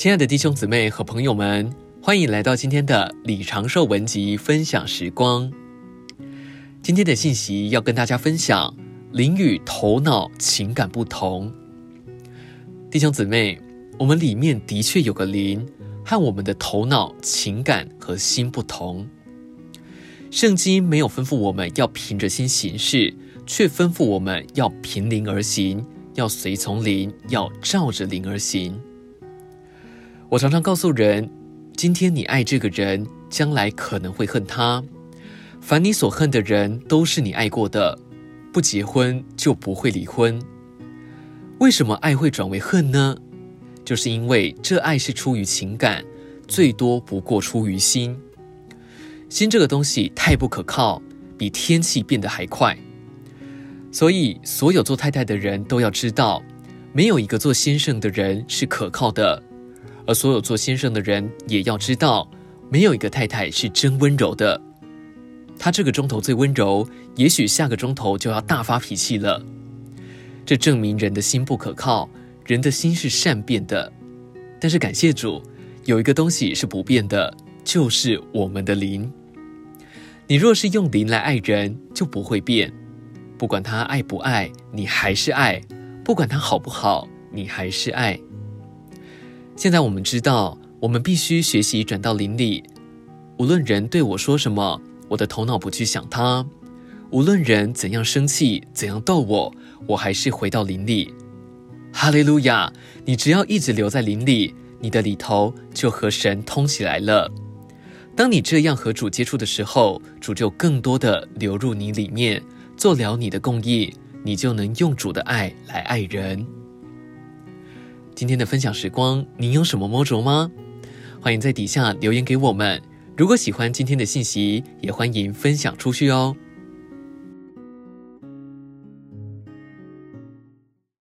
亲爱的弟兄姊妹和朋友们，欢迎来到今天的李长寿文集分享时光。今天的信息要跟大家分享：灵与头脑情感不同。弟兄姊妹，我们里面的确有个灵，和我们的头脑、情感和心不同。圣经没有吩咐我们要凭着心行事，却吩咐我们要凭灵而行，要随从灵，要照着灵而行。我常常告诉人，今天你爱这个人，将来可能会恨他。凡你所恨的人，都是你爱过的。不结婚就不会离婚。为什么爱会转为恨呢？就是因为这爱是出于情感，最多不过出于心。心这个东西太不可靠，比天气变得还快。所以，所有做太太的人都要知道，没有一个做先生的人是可靠的。而所有做先生的人也要知道，没有一个太太是真温柔的。他这个钟头最温柔，也许下个钟头就要大发脾气了。这证明人的心不可靠，人的心是善变的。但是感谢主，有一个东西是不变的，就是我们的灵。你若是用灵来爱人，就不会变。不管他爱不爱，你还是爱；不管他好不好，你还是爱。现在我们知道，我们必须学习转到灵里。无论人对我说什么，我的头脑不去想他；无论人怎样生气、怎样逗我，我还是回到灵里。哈利路亚！你只要一直留在灵里，你的里头就和神通起来了。当你这样和主接触的时候，主就更多的流入你里面，做了你的供应，你就能用主的爱来爱人。今天的分享时光，您有什么摸着吗？欢迎在底下留言给我们。如果喜欢今天的信息，也欢迎分享出去哦。